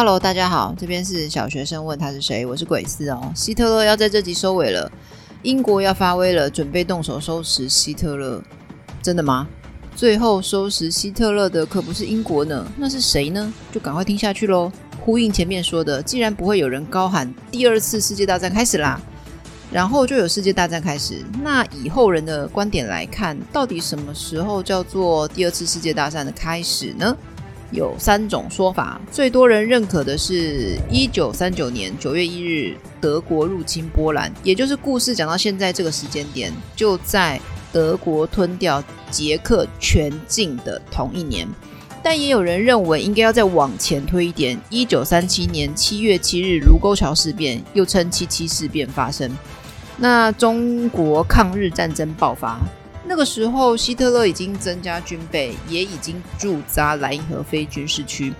Hello，大家好，这边是小学生问他是谁，我是鬼斯哦。希特勒要在这集收尾了，英国要发威了，准备动手收拾希特勒，真的吗？最后收拾希特勒的可不是英国呢，那是谁呢？就赶快听下去喽。呼应前面说的，既然不会有人高喊第二次世界大战开始啦，然后就有世界大战开始，那以后人的观点来看，到底什么时候叫做第二次世界大战的开始呢？有三种说法，最多人认可的是一九三九年九月一日，德国入侵波兰，也就是故事讲到现在这个时间点，就在德国吞掉捷克全境的同一年。但也有人认为应该要再往前推一点，一九三七年七月七日卢沟桥事变，又称七七事变发生，那中国抗日战争爆发。那个时候，希特勒已经增加军备，也已经驻扎莱茵河非军事区。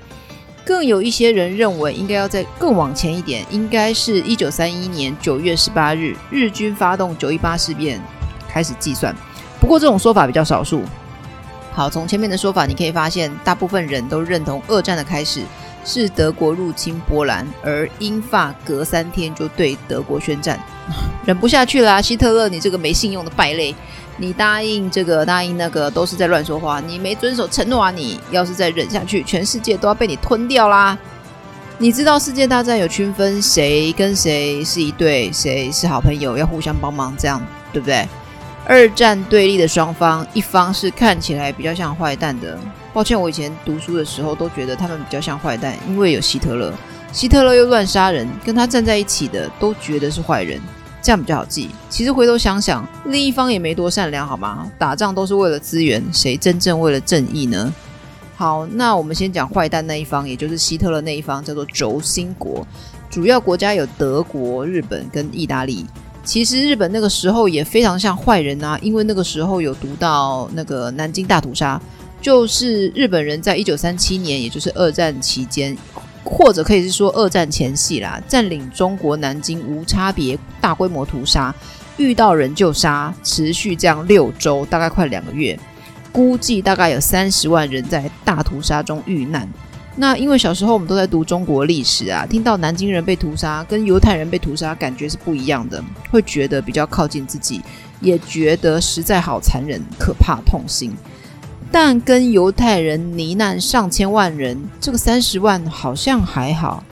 更有一些人认为，应该要再更往前一点，应该是一九三一年九月十八日，日军发动九一八事变开始计算。不过，这种说法比较少数。好，从前面的说法，你可以发现，大部分人都认同二战的开始是德国入侵波兰，而英法隔三天就对德国宣战。忍不下去啦，希特勒，你这个没信用的败类！你答应这个，答应那个，都是在乱说话。你没遵守承诺啊！你要是再忍下去，全世界都要被你吞掉啦！你知道世界大战有区分谁跟谁是一对，谁是好朋友，要互相帮忙，这样对不对？二战对立的双方，一方是看起来比较像坏蛋的。抱歉，我以前读书的时候都觉得他们比较像坏蛋，因为有希特勒，希特勒又乱杀人，跟他站在一起的都觉得是坏人。这样比较好记。其实回头想想，另一方也没多善良，好吗？打仗都是为了资源，谁真正为了正义呢？好，那我们先讲坏蛋那一方，也就是希特勒那一方，叫做轴心国。主要国家有德国、日本跟意大利。其实日本那个时候也非常像坏人啊，因为那个时候有读到那个南京大屠杀，就是日本人在一九三七年，也就是二战期间。或者可以是说二战前夕啦，占领中国南京无差别大规模屠杀，遇到人就杀，持续这样六周，大概快两个月，估计大概有三十万人在大屠杀中遇难。那因为小时候我们都在读中国历史啊，听到南京人被屠杀跟犹太人被屠杀，感觉是不一样的，会觉得比较靠近自己，也觉得实在好残忍、可怕、痛心。但跟犹太人罹难上千万人，这个三十万好像还好，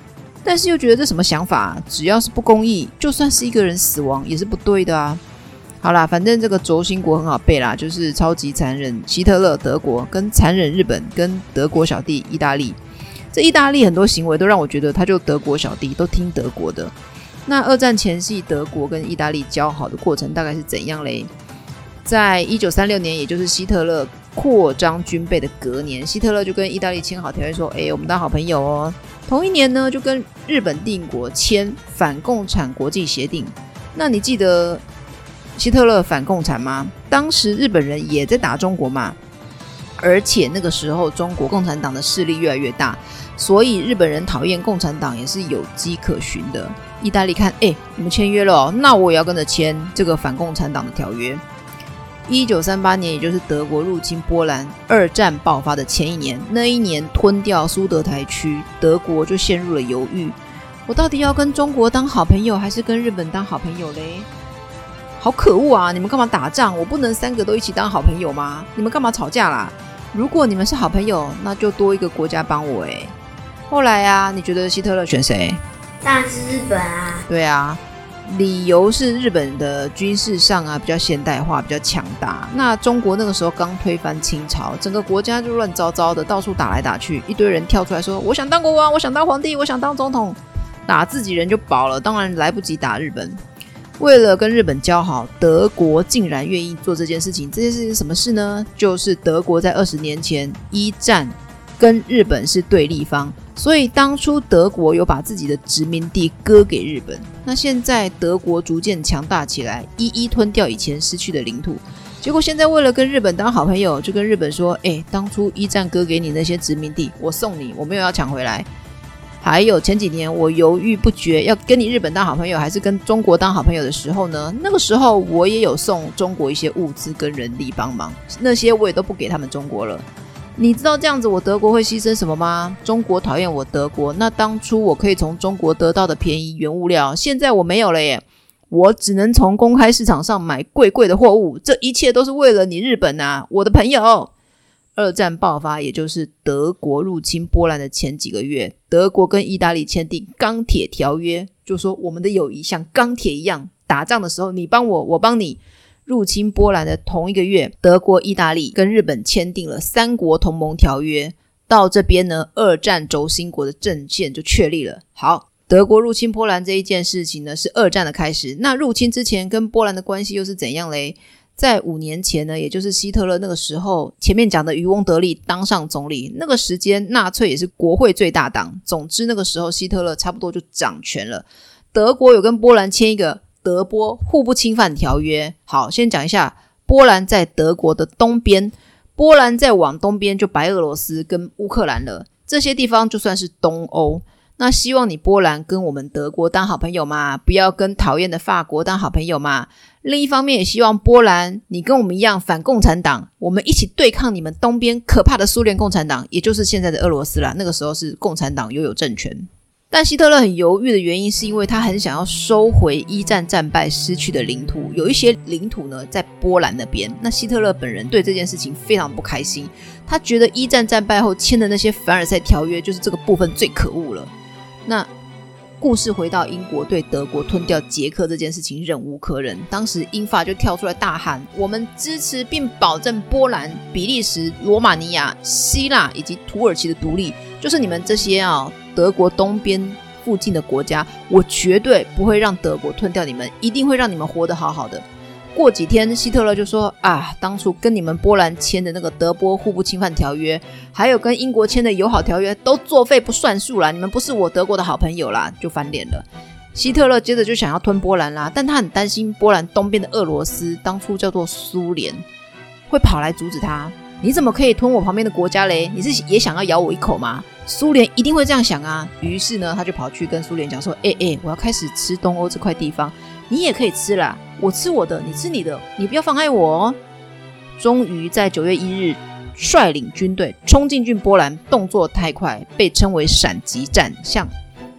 但是又觉得这什么想法？只要是不公义，就算是一个人死亡也是不对的啊！好啦，反正这个轴心国很好背啦，就是超级残忍，希特勒德国跟残忍日本跟德国小弟意大利。这意大利很多行为都让我觉得他就德国小弟都听德国的。那二战前夕，德国跟意大利交好的过程大概是怎样嘞？在一九三六年，也就是希特勒。扩张军备的隔年，希特勒就跟意大利签好条约，说：“哎，我们当好朋友哦。”同一年呢，就跟日本帝国签反共产国际协定。那你记得希特勒反共产吗？当时日本人也在打中国嘛，而且那个时候中国共产党的势力越来越大，所以日本人讨厌共产党也是有迹可循的。意大利看，哎，我们签约了哦，那我也要跟着签这个反共产党的条约。一九三八年，也就是德国入侵波兰、二战爆发的前一年，那一年吞掉苏德台区，德国就陷入了犹豫：我到底要跟中国当好朋友，还是跟日本当好朋友嘞？好可恶啊！你们干嘛打仗？我不能三个都一起当好朋友吗？你们干嘛吵架啦？如果你们是好朋友，那就多一个国家帮我诶。后来啊，你觉得希特勒选谁？当然是日本啊。对啊。理由是日本的军事上啊比较现代化，比较强大。那中国那个时候刚推翻清朝，整个国家就乱糟糟的，到处打来打去，一堆人跳出来说：“我想当国王，我想当皇帝，我想当总统。”打自己人就饱了，当然来不及打日本。为了跟日本交好，德国竟然愿意做这件事情。这件事情是什么事呢？就是德国在二十年前一战跟日本是对立方。所以当初德国有把自己的殖民地割给日本，那现在德国逐渐强大起来，一一吞掉以前失去的领土。结果现在为了跟日本当好朋友，就跟日本说：“诶，当初一战割给你那些殖民地，我送你，我没有要抢回来。”还有前几年我犹豫不决要跟你日本当好朋友，还是跟中国当好朋友的时候呢，那个时候我也有送中国一些物资跟人力帮忙，那些我也都不给他们中国了。你知道这样子我德国会牺牲什么吗？中国讨厌我德国，那当初我可以从中国得到的便宜原物料，现在我没有了耶，我只能从公开市场上买贵贵的货物。这一切都是为了你日本啊，我的朋友。二战爆发，也就是德国入侵波兰的前几个月，德国跟意大利签订钢铁条约，就说我们的友谊像钢铁一样，打仗的时候你帮我，我帮你。入侵波兰的同一个月，德国、意大利跟日本签订了三国同盟条约。到这边呢，二战轴心国的阵线就确立了。好，德国入侵波兰这一件事情呢，是二战的开始。那入侵之前跟波兰的关系又是怎样嘞？在五年前呢，也就是希特勒那个时候，前面讲的渔翁得利当上总理，那个时间纳粹也是国会最大党。总之那个时候希特勒差不多就掌权了。德国有跟波兰签一个。德波互不侵犯条约。好，先讲一下，波兰在德国的东边，波兰再往东边就白俄罗斯跟乌克兰了，这些地方就算是东欧。那希望你波兰跟我们德国当好朋友嘛，不要跟讨厌的法国当好朋友嘛。另一方面，也希望波兰你跟我们一样反共产党，我们一起对抗你们东边可怕的苏联共产党，也就是现在的俄罗斯啦。那个时候是共产党拥有政权。但希特勒很犹豫的原因，是因为他很想要收回一战战败失去的领土，有一些领土呢在波兰那边。那希特勒本人对这件事情非常不开心，他觉得一战战败后签的那些凡尔赛条约，就是这个部分最可恶了。那故事回到英国对德国吞掉捷克这件事情忍无可忍，当时英法就跳出来大喊：“我们支持并保证波兰、比利时、罗马尼亚、希腊以及土耳其的独立，就是你们这些啊。”德国东边附近的国家，我绝对不会让德国吞掉你们，一定会让你们活得好好的。过几天，希特勒就说：“啊，当初跟你们波兰签的那个德波互不侵犯条约，还有跟英国签的友好条约，都作废不算数啦。你们不是我德国的好朋友啦，就翻脸了。”希特勒接着就想要吞波兰啦，但他很担心波兰东边的俄罗斯，当初叫做苏联，会跑来阻止他。你怎么可以吞我旁边的国家嘞？你是也想要咬我一口吗？苏联一定会这样想啊。于是呢，他就跑去跟苏联讲说：“哎哎，我要开始吃东欧这块地方，你也可以吃啦。我吃我的，你吃你的，你不要妨碍我哦。”终于在九月一日率领军队冲进去波兰，动作太快，被称为闪击战，像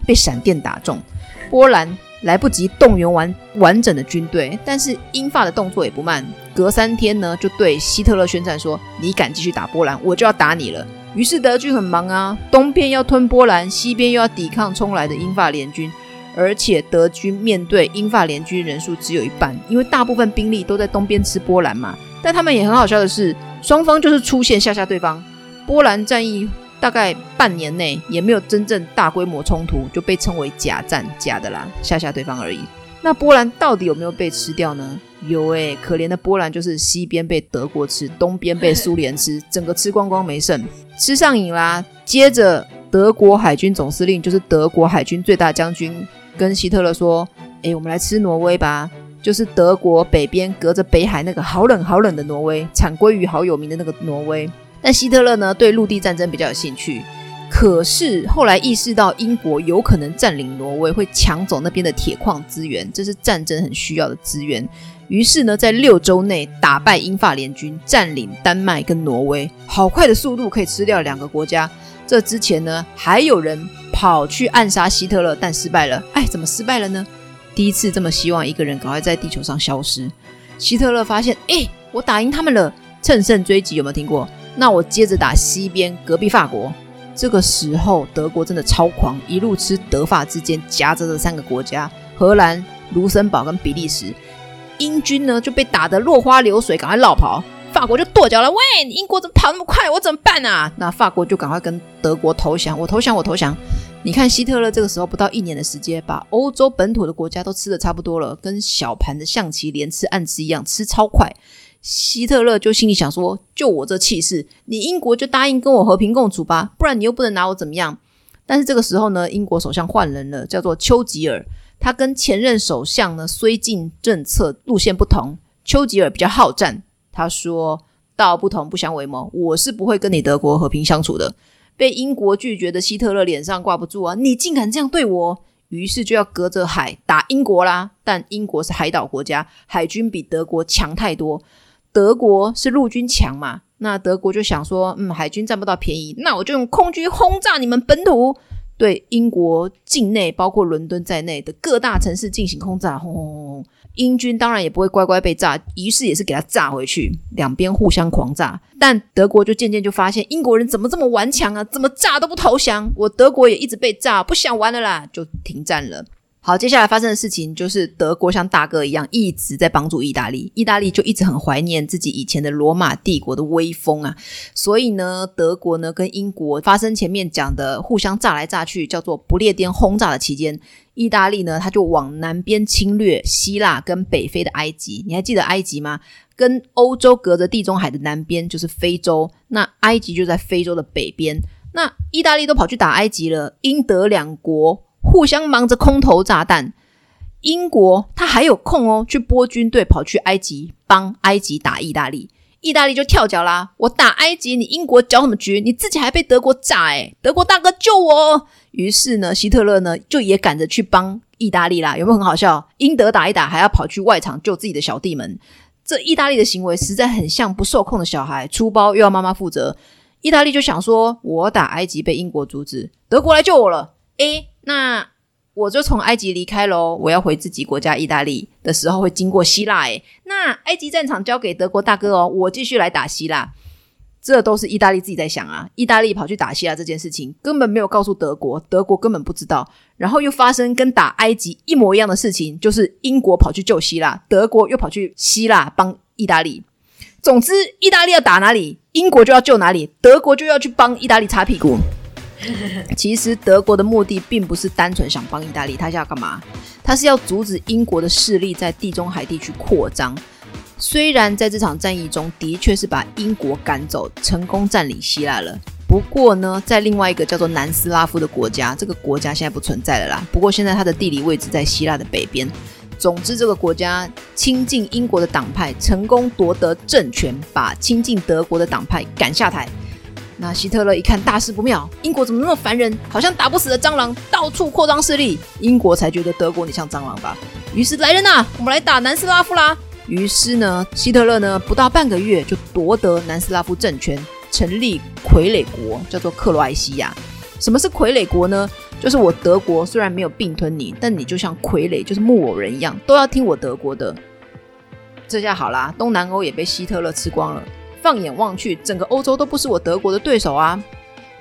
被闪电打中。波兰来不及动员完完整的军队，但是英法的动作也不慢。隔三天呢，就对希特勒宣战说：“你敢继续打波兰，我就要打你了。”于是德军很忙啊，东边要吞波兰，西边又要抵抗冲来的英法联军，而且德军面对英法联军人数只有一半，因为大部分兵力都在东边吃波兰嘛。但他们也很好笑的是，双方就是出现吓吓对方。波兰战役大概半年内也没有真正大规模冲突，就被称为假战，假的啦，吓吓对方而已。那波兰到底有没有被吃掉呢？有哎、欸，可怜的波兰就是西边被德国吃，东边被苏联吃，整个吃光光没剩，吃上瘾啦。接着，德国海军总司令就是德国海军最大将军，跟希特勒说：“哎，我们来吃挪威吧，就是德国北边隔着北海那个好冷好冷的挪威，产鲑鱼好有名的那个挪威。”但希特勒呢，对陆地战争比较有兴趣。可是后来意识到英国有可能占领挪威，会抢走那边的铁矿资源，这是战争很需要的资源。于是呢，在六周内打败英法联军，占领丹麦跟挪威，好快的速度可以吃掉两个国家。这之前呢，还有人跑去暗杀希特勒，但失败了。哎，怎么失败了呢？第一次这么希望一个人赶快在地球上消失。希特勒发现，哎，我打赢他们了，乘胜追击有没有听过？那我接着打西边隔壁法国。这个时候德国真的超狂，一路吃德法之间夹着的三个国家：荷兰、卢森堡跟比利时。英军呢就被打得落花流水，赶快落跑。法国就跺脚了：“喂，你英国怎么跑那么快？我怎么办啊？”那法国就赶快跟德国投降。我投降，我投降。你看希特勒这个时候不到一年的时间，把欧洲本土的国家都吃得差不多了，跟小盘的象棋连吃暗吃一样，吃超快。希特勒就心里想说：“就我这气势，你英国就答应跟我和平共处吧，不然你又不能拿我怎么样。”但是这个时候呢，英国首相换人了，叫做丘吉尔。他跟前任首相呢，绥靖政策路线不同。丘吉尔比较好战，他说：“道不同不相为谋，我是不会跟你德国和平相处的。”被英国拒绝的希特勒脸上挂不住啊！你竟敢这样对我！于是就要隔着海打英国啦。但英国是海岛国家，海军比德国强太多。德国是陆军强嘛，那德国就想说，嗯，海军占不到便宜，那我就用空军轰炸你们本土。对英国境内，包括伦敦在内的各大城市进行轰炸，轰轰轰轰！英军当然也不会乖乖被炸，于是也是给他炸回去，两边互相狂炸。但德国就渐渐就发现，英国人怎么这么顽强啊？怎么炸都不投降？我德国也一直被炸，不想玩了啦，就停战了。好，接下来发生的事情就是德国像大哥一样一直在帮助意大利，意大利就一直很怀念自己以前的罗马帝国的威风啊，所以呢，德国呢跟英国发生前面讲的互相炸来炸去，叫做不列颠轰炸的期间，意大利呢他就往南边侵略希腊跟北非的埃及，你还记得埃及吗？跟欧洲隔着地中海的南边就是非洲，那埃及就在非洲的北边，那意大利都跑去打埃及了，英德两国。互相忙着空投炸弹，英国他还有空哦，去拨军队跑去埃及帮埃及打意大利，意大利就跳脚啦。我打埃及，你英国搅什么局？你自己还被德国炸诶，德国大哥救我！于是呢，希特勒呢就也赶着去帮意大利啦。有没有很好笑？英德打一打，还要跑去外场救自己的小弟们。这意大利的行为实在很像不受控的小孩，出包又要妈妈负责。意大利就想说，我打埃及被英国阻止，德国来救我了。诶那我就从埃及离开喽，我要回自己国家意大利的时候会经过希腊，诶，那埃及战场交给德国大哥哦，我继续来打希腊，这都是意大利自己在想啊。意大利跑去打希腊这件事情根本没有告诉德国，德国根本不知道，然后又发生跟打埃及一模一样的事情，就是英国跑去救希腊，德国又跑去希腊帮意大利。总之，意大利要打哪里，英国就要救哪里，德国就要去帮意大利擦屁股。其实德国的目的并不是单纯想帮意大利，他是要干嘛？他是要阻止英国的势力在地中海地区扩张。虽然在这场战役中的确是把英国赶走，成功占领希腊了。不过呢，在另外一个叫做南斯拉夫的国家，这个国家现在不存在了啦。不过现在它的地理位置在希腊的北边。总之，这个国家亲近英国的党派成功夺得政权，把亲近德国的党派赶下台。那希特勒一看大事不妙，英国怎么那么烦人？好像打不死的蟑螂，到处扩张势力。英国才觉得德国你像蟑螂吧？于是来人呐，我们来打南斯拉夫啦！于是呢，希特勒呢不到半个月就夺得南斯拉夫政权，成立傀儡国，叫做克罗埃西亚。什么是傀儡国呢？就是我德国虽然没有并吞你，但你就像傀儡，就是木偶人一样，都要听我德国的。这下好啦，东南欧也被希特勒吃光了。放眼望去，整个欧洲都不是我德国的对手啊！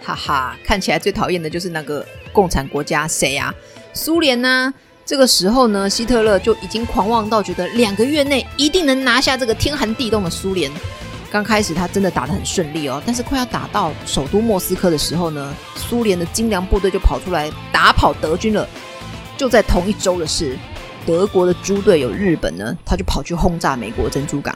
哈哈，看起来最讨厌的就是那个共产国家，谁呀？苏联呢？这个时候呢，希特勒就已经狂妄到觉得两个月内一定能拿下这个天寒地冻的苏联。刚开始他真的打得很顺利哦，但是快要打到首都莫斯科的时候呢，苏联的精良部队就跑出来打跑德军了。就在同一周的事，德国的猪队友日本呢，他就跑去轰炸美国珍珠港。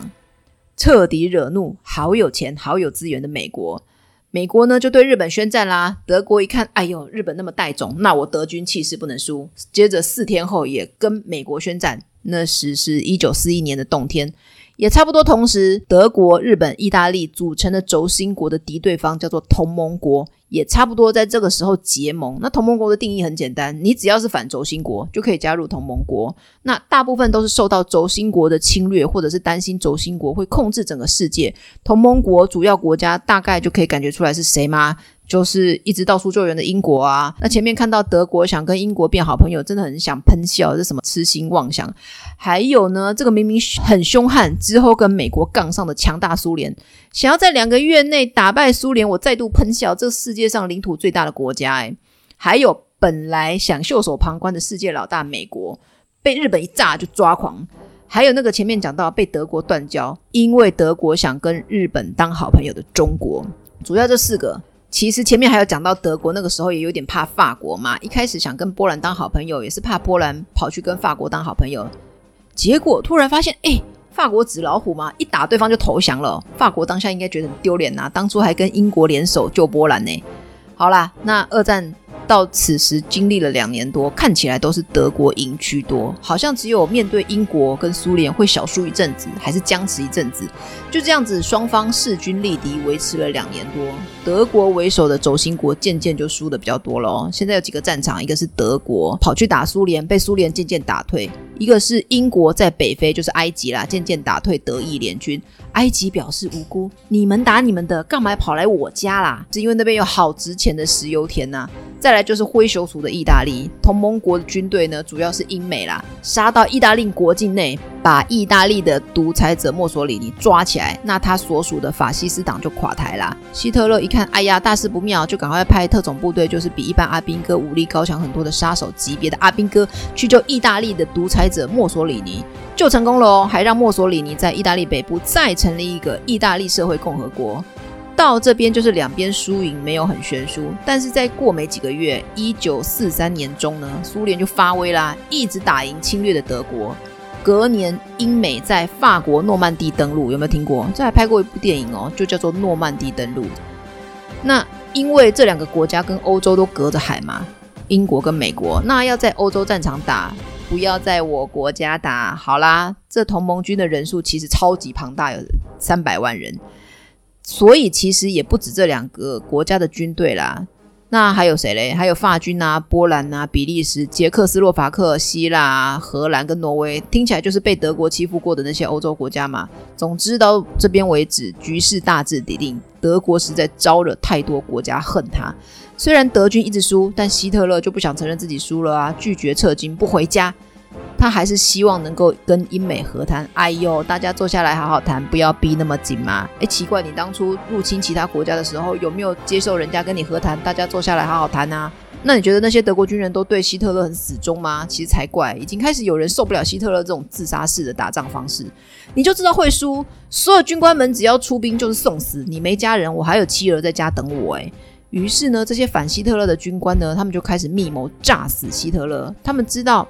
彻底惹怒好有钱、好有资源的美国，美国呢就对日本宣战啦。德国一看，哎呦，日本那么带种，那我德军气势不能输。接着四天后也跟美国宣战，那时是一九四一年的冬天。也差不多同时，德国、日本、意大利组成的轴心国的敌对方叫做同盟国，也差不多在这个时候结盟。那同盟国的定义很简单，你只要是反轴心国，就可以加入同盟国。那大部分都是受到轴心国的侵略，或者是担心轴心国会控制整个世界。同盟国主要国家大概就可以感觉出来是谁吗？就是一直到处救援的英国啊，那前面看到德国想跟英国变好朋友，真的很想喷笑，这什么痴心妄想。还有呢，这个明明很凶悍，之后跟美国杠上的强大苏联，想要在两个月内打败苏联，我再度喷笑，这世界上领土最大的国家，诶，还有本来想袖手旁观的世界老大美国，被日本一炸就抓狂。还有那个前面讲到被德国断交，因为德国想跟日本当好朋友的中国，主要这四个。其实前面还有讲到德国那个时候也有点怕法国嘛，一开始想跟波兰当好朋友，也是怕波兰跑去跟法国当好朋友，结果突然发现，哎，法国纸老虎嘛，一打对方就投降了。法国当下应该觉得很丢脸呐，当初还跟英国联手救波兰呢。好啦，那二战。到此时经历了两年多，看起来都是德国赢居多，好像只有面对英国跟苏联会小输一阵子，还是僵持一阵子。就这样子，双方势均力敌，维持了两年多。德国为首的轴心国渐渐就输得比较多了哦。现在有几个战场，一个是德国跑去打苏联，被苏联渐渐打退；一个是英国在北非，就是埃及啦，渐渐打退德意联军。埃及表示无辜，你们打你们的，干嘛跑来我家啦？是因为那边有好值钱的石油田呐、啊。再来就是灰熊族的意大利，同盟国的军队呢，主要是英美啦，杀到意大利国境内，把意大利的独裁者墨索里尼抓起来，那他所属的法西斯党就垮台啦。希特勒一看，哎呀，大事不妙，就赶快派特种部队，就是比一般阿兵哥武力高强很多的杀手级别的阿兵哥，去救意大利的独裁者墨索里尼，就成功了哦，还让墨索里尼在意大利北部再成立一个意大利社会共和国。到这边就是两边输赢没有很悬殊，但是在过没几个月，一九四三年中呢，苏联就发威啦，一直打赢侵略的德国。隔年，英美在法国诺曼底登陆，有没有听过？这还拍过一部电影哦，就叫做《诺曼底登陆》。那因为这两个国家跟欧洲都隔着海嘛，英国跟美国，那要在欧洲战场打，不要在我国家打。好啦，这同盟军的人数其实超级庞大，有三百万人。所以其实也不止这两个国家的军队啦，那还有谁嘞？还有法军啊、波兰啊、比利时、捷克斯洛伐克、希腊、荷兰跟挪威，听起来就是被德国欺负过的那些欧洲国家嘛。总之到这边为止，局势大致底定。德国实在招惹太多国家恨他，虽然德军一直输，但希特勒就不想承认自己输了啊，拒绝撤军，不回家。他还是希望能够跟英美和谈。哎呦，大家坐下来好好谈，不要逼那么紧嘛。哎，奇怪，你当初入侵其他国家的时候，有没有接受人家跟你和谈？大家坐下来好好谈啊。那你觉得那些德国军人都对希特勒很死忠吗？其实才怪，已经开始有人受不了希特勒这种自杀式的打仗方式。你就知道会输，所有军官们只要出兵就是送死。你没家人，我还有妻儿在家等我。哎，于是呢，这些反希特勒的军官呢，他们就开始密谋炸死希特勒。他们知道。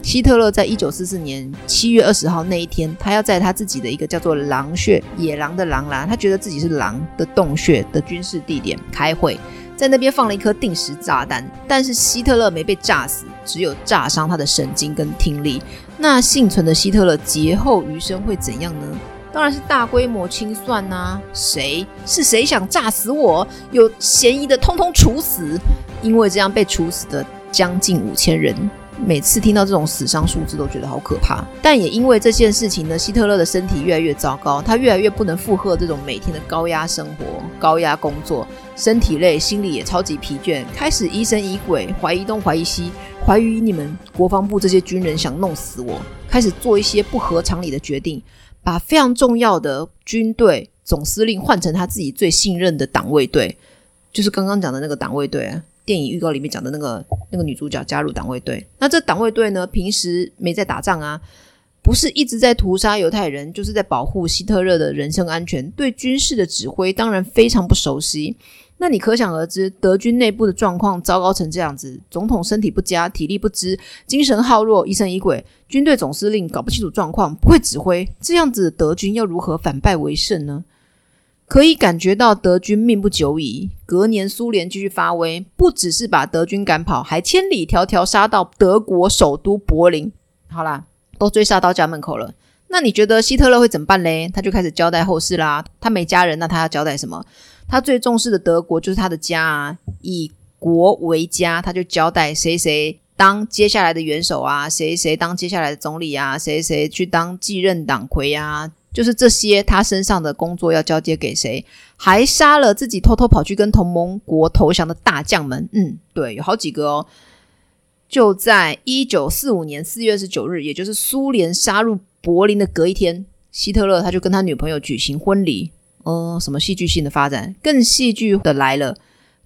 希特勒在一九四四年七月二十号那一天，他要在他自己的一个叫做“狼穴”（野狼的狼啦），他觉得自己是狼的洞穴的军事地点开会，在那边放了一颗定时炸弹。但是希特勒没被炸死，只有炸伤他的神经跟听力。那幸存的希特勒劫后余生会怎样呢？当然是大规模清算呐、谁？是谁想炸死我？有嫌疑的通通处死，因为这样被处死的将近五千人。每次听到这种死伤数字都觉得好可怕，但也因为这件事情呢，希特勒的身体越来越糟糕，他越来越不能负荷这种每天的高压生活、高压工作，身体累，心里也超级疲倦，开始疑神疑鬼，怀疑东怀疑西，怀疑你们国防部这些军人想弄死我，开始做一些不合常理的决定，把非常重要的军队总司令换成他自己最信任的党卫队，就是刚刚讲的那个党卫队。电影预告里面讲的那个那个女主角加入党卫队，那这党卫队呢，平时没在打仗啊，不是一直在屠杀犹太人，就是在保护希特勒的人身安全，对军事的指挥当然非常不熟悉。那你可想而知，德军内部的状况糟糕成这样子，总统身体不佳，体力不支，精神耗弱，疑神疑鬼，军队总司令搞不清楚状况，不会指挥，这样子德军要如何反败为胜呢？可以感觉到德军命不久矣。隔年，苏联继续发威，不只是把德军赶跑，还千里迢迢杀到德国首都柏林。好啦，都追杀到家门口了。那你觉得希特勒会怎么办嘞？他就开始交代后事啦。他没家人，那他要交代什么？他最重视的德国就是他的家啊，以国为家，他就交代谁谁当接下来的元首啊，谁谁当接下来的总理啊，谁谁去当继任党魁啊。就是这些，他身上的工作要交接给谁？还杀了自己偷偷跑去跟同盟国投降的大将们。嗯，对，有好几个哦。就在一九四五年四月二十九日，也就是苏联杀入柏林的隔一天，希特勒他就跟他女朋友举行婚礼。哦、什么戏剧性的发展？更戏剧的来了。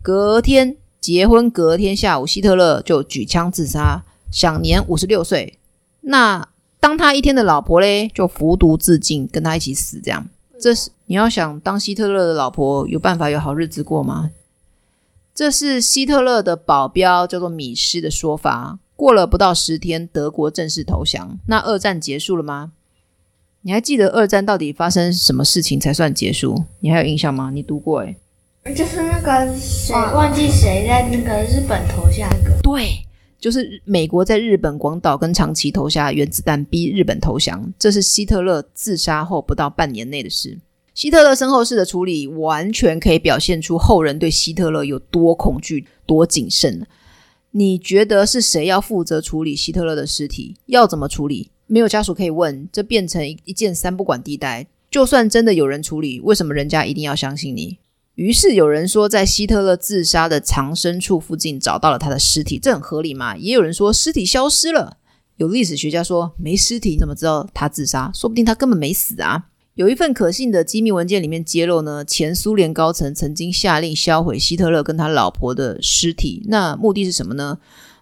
隔天结婚，隔天下午，希特勒就举枪自杀，享年五十六岁。那。当他一天的老婆嘞，就服毒自尽，跟他一起死。这样，这是你要想当希特勒的老婆，有办法有好日子过吗？这是希特勒的保镖叫做米施的说法。过了不到十天，德国正式投降。那二战结束了吗？你还记得二战到底发生什么事情才算结束？你还有印象吗？你读过诶、欸、就是那个谁忘记谁在那个日本投下那个对。就是美国在日本广岛跟长崎投下原子弹，逼日本投降。这是希特勒自杀后不到半年内的事。希特勒身后事的处理，完全可以表现出后人对希特勒有多恐惧、多谨慎。你觉得是谁要负责处理希特勒的尸体？要怎么处理？没有家属可以问，这变成一一件三不管地带。就算真的有人处理，为什么人家一定要相信你？于是有人说，在希特勒自杀的藏身处附近找到了他的尸体，这很合理嘛？也有人说尸体消失了。有历史学家说没尸体，怎么知道他自杀？说不定他根本没死啊！有一份可信的机密文件里面揭露呢，前苏联高层曾经下令销毁希特勒跟他老婆的尸体，那目的是什么呢？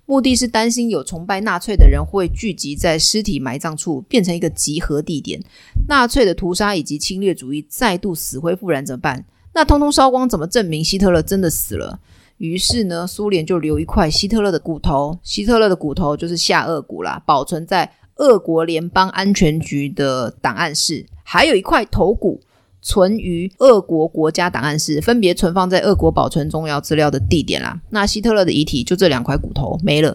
目的是担心有崇拜纳粹的人会聚集在尸体埋葬处，变成一个集合地点，纳粹的屠杀以及侵略主义再度死灰复燃怎么办？那通通烧光，怎么证明希特勒真的死了？于是呢，苏联就留一块希特勒的骨头，希特勒的骨头就是下颚骨啦，保存在俄国联邦安全局的档案室，还有一块头骨存于俄国国家档案室，分别存放在俄国保存重要资料的地点啦。那希特勒的遗体就这两块骨头没了，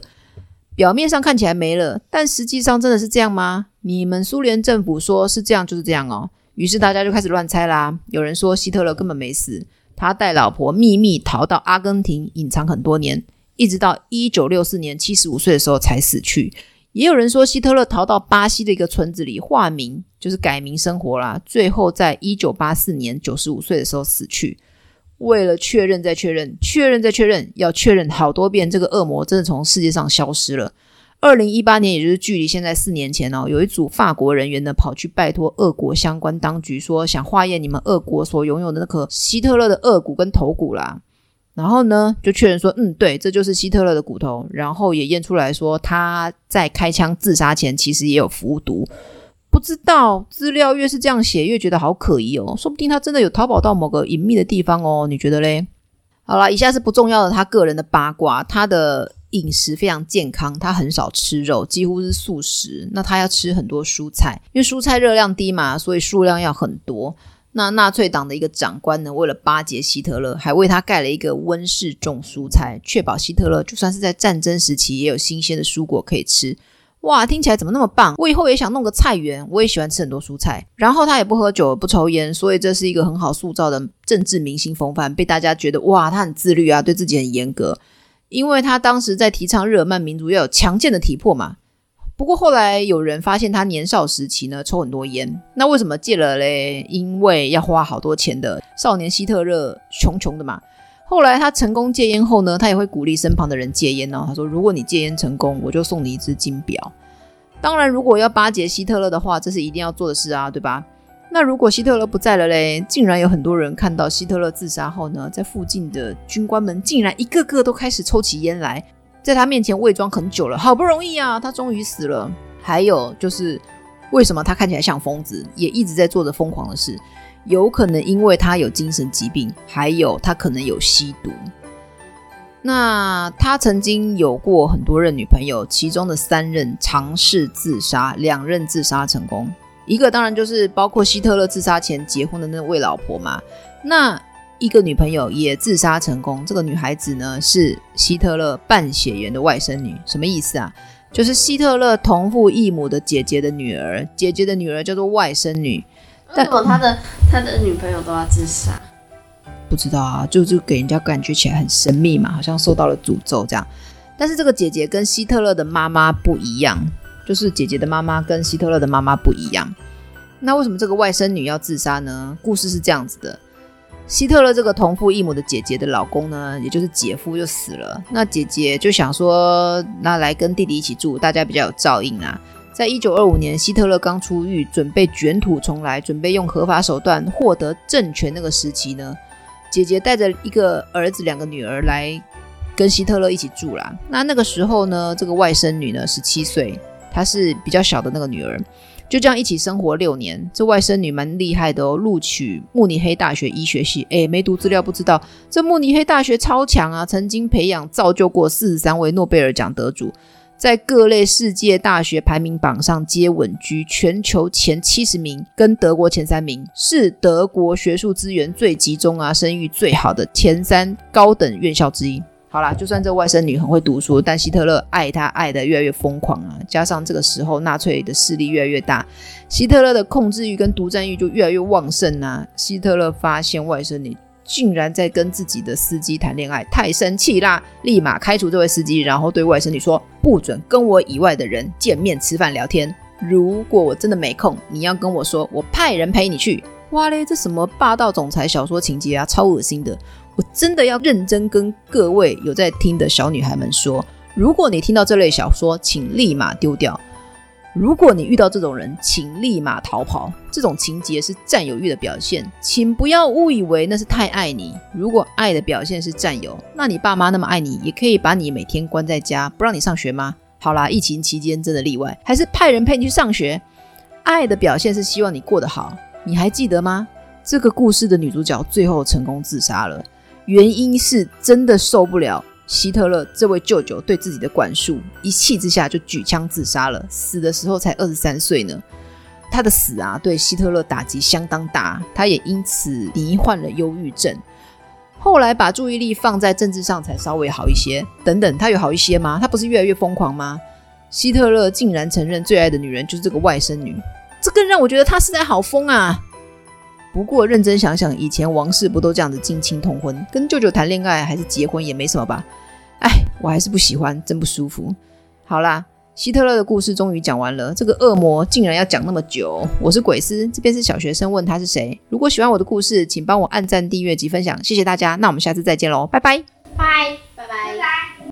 表面上看起来没了，但实际上真的是这样吗？你们苏联政府说是这样，就是这样哦。于是大家就开始乱猜啦。有人说希特勒根本没死，他带老婆秘密逃到阿根廷隐藏很多年，一直到一九六四年七十五岁的时候才死去。也有人说希特勒逃到巴西的一个村子里化名，就是改名生活啦。最后在一九八四年九十五岁的时候死去。为了确认再确认，确认再确认，要确认好多遍，这个恶魔真的从世界上消失了。二零一八年，也就是距离现在四年前哦，有一组法国人员呢跑去拜托俄国相关当局，说想化验你们俄国所拥有的那颗希特勒的顎骨跟头骨啦。然后呢，就确认说，嗯，对，这就是希特勒的骨头。然后也验出来说，他在开枪自杀前其实也有服毒。不知道资料越是这样写，越觉得好可疑哦。说不定他真的有逃跑到某个隐秘的地方哦。你觉得嘞？好啦，以下是不重要的他个人的八卦，他的。饮食非常健康，他很少吃肉，几乎是素食。那他要吃很多蔬菜，因为蔬菜热量低嘛，所以数量要很多。那纳粹党的一个长官呢，为了巴结希特勒，还为他盖了一个温室种蔬菜，确保希特勒就算是在战争时期也有新鲜的蔬果可以吃。哇，听起来怎么那么棒？我以后也想弄个菜园，我也喜欢吃很多蔬菜。然后他也不喝酒，不抽烟，所以这是一个很好塑造的政治明星风范，被大家觉得哇，他很自律啊，对自己很严格。因为他当时在提倡日耳曼民族要有强健的体魄嘛。不过后来有人发现他年少时期呢抽很多烟，那为什么戒了嘞？因为要花好多钱的。少年希特勒穷穷的嘛。后来他成功戒烟后呢，他也会鼓励身旁的人戒烟哦。他说：“如果你戒烟成功，我就送你一只金表。”当然，如果要巴结希特勒的话，这是一定要做的事啊，对吧？那如果希特勒不在了嘞，竟然有很多人看到希特勒自杀后呢，在附近的军官们竟然一个个都开始抽起烟来，在他面前伪装很久了，好不容易啊，他终于死了。还有就是，为什么他看起来像疯子，也一直在做着疯狂的事？有可能因为他有精神疾病，还有他可能有吸毒。那他曾经有过很多任女朋友，其中的三任尝试自杀，两任自杀成功。一个当然就是包括希特勒自杀前结婚的那位老婆嘛，那一个女朋友也自杀成功。这个女孩子呢是希特勒半血缘的外甥女，什么意思啊？就是希特勒同父异母的姐姐的女儿，姐姐的女儿叫做外甥女。为什么他的他的女朋友都要自杀？不知道啊，就就给人家感觉起来很神秘嘛，好像受到了诅咒这样。但是这个姐姐跟希特勒的妈妈不一样。就是姐姐的妈妈跟希特勒的妈妈不一样，那为什么这个外甥女要自杀呢？故事是这样子的：希特勒这个同父异母的姐姐的老公呢，也就是姐夫就死了。那姐姐就想说，那来跟弟弟一起住，大家比较有照应啊。在一九二五年，希特勒刚出狱，准备卷土重来，准备用合法手段获得政权那个时期呢，姐姐带着一个儿子、两个女儿来跟希特勒一起住啦。那那个时候呢，这个外甥女呢，十七岁。她是比较小的那个女儿，就这样一起生活六年。这外甥女蛮厉害的哦，录取慕尼黑大学医学系。诶，没读资料不知道，这慕尼黑大学超强啊，曾经培养造就过四十三位诺贝尔奖得主，在各类世界大学排名榜上皆稳居全球前七十名，跟德国前三名，是德国学术资源最集中啊，声誉最好的前三高等院校之一。好啦，就算这外甥女很会读书，但希特勒爱她爱得越来越疯狂啊！加上这个时候纳粹的势力越来越大，希特勒的控制欲跟独占欲就越来越旺盛啊！希特勒发现外甥女竟然在跟自己的司机谈恋爱，太生气啦，立马开除这位司机，然后对外甥女说：不准跟我以外的人见面、吃饭、聊天。如果我真的没空，你要跟我说，我派人陪你去。哇嘞，这什么霸道总裁小说情节啊，超恶心的！我真的要认真跟各位有在听的小女孩们说，如果你听到这类小说，请立马丢掉。如果你遇到这种人，请立马逃跑。这种情节是占有欲的表现，请不要误以为那是太爱你。如果爱的表现是占有，那你爸妈那么爱你，也可以把你每天关在家，不让你上学吗？好啦，疫情期间真的例外，还是派人陪你去上学。爱的表现是希望你过得好，你还记得吗？这个故事的女主角最后成功自杀了，原因是真的受不了。希特勒这位舅舅对自己的管束，一气之下就举枪自杀了。死的时候才二十三岁呢。他的死啊，对希特勒打击相当大，他也因此罹患了忧郁症。后来把注意力放在政治上，才稍微好一些。等等，他有好一些吗？他不是越来越疯狂吗？希特勒竟然承认最爱的女人就是这个外甥女，这更让我觉得他实在好疯啊！不过认真想想，以前王室不都这样子近亲通婚，跟舅舅谈恋爱还是结婚也没什么吧？哎，我还是不喜欢，真不舒服。好啦，希特勒的故事终于讲完了。这个恶魔竟然要讲那么久。我是鬼斯，这边是小学生问他是谁。如果喜欢我的故事，请帮我按赞、订阅及分享，谢谢大家。那我们下次再见喽，拜拜，拜拜拜。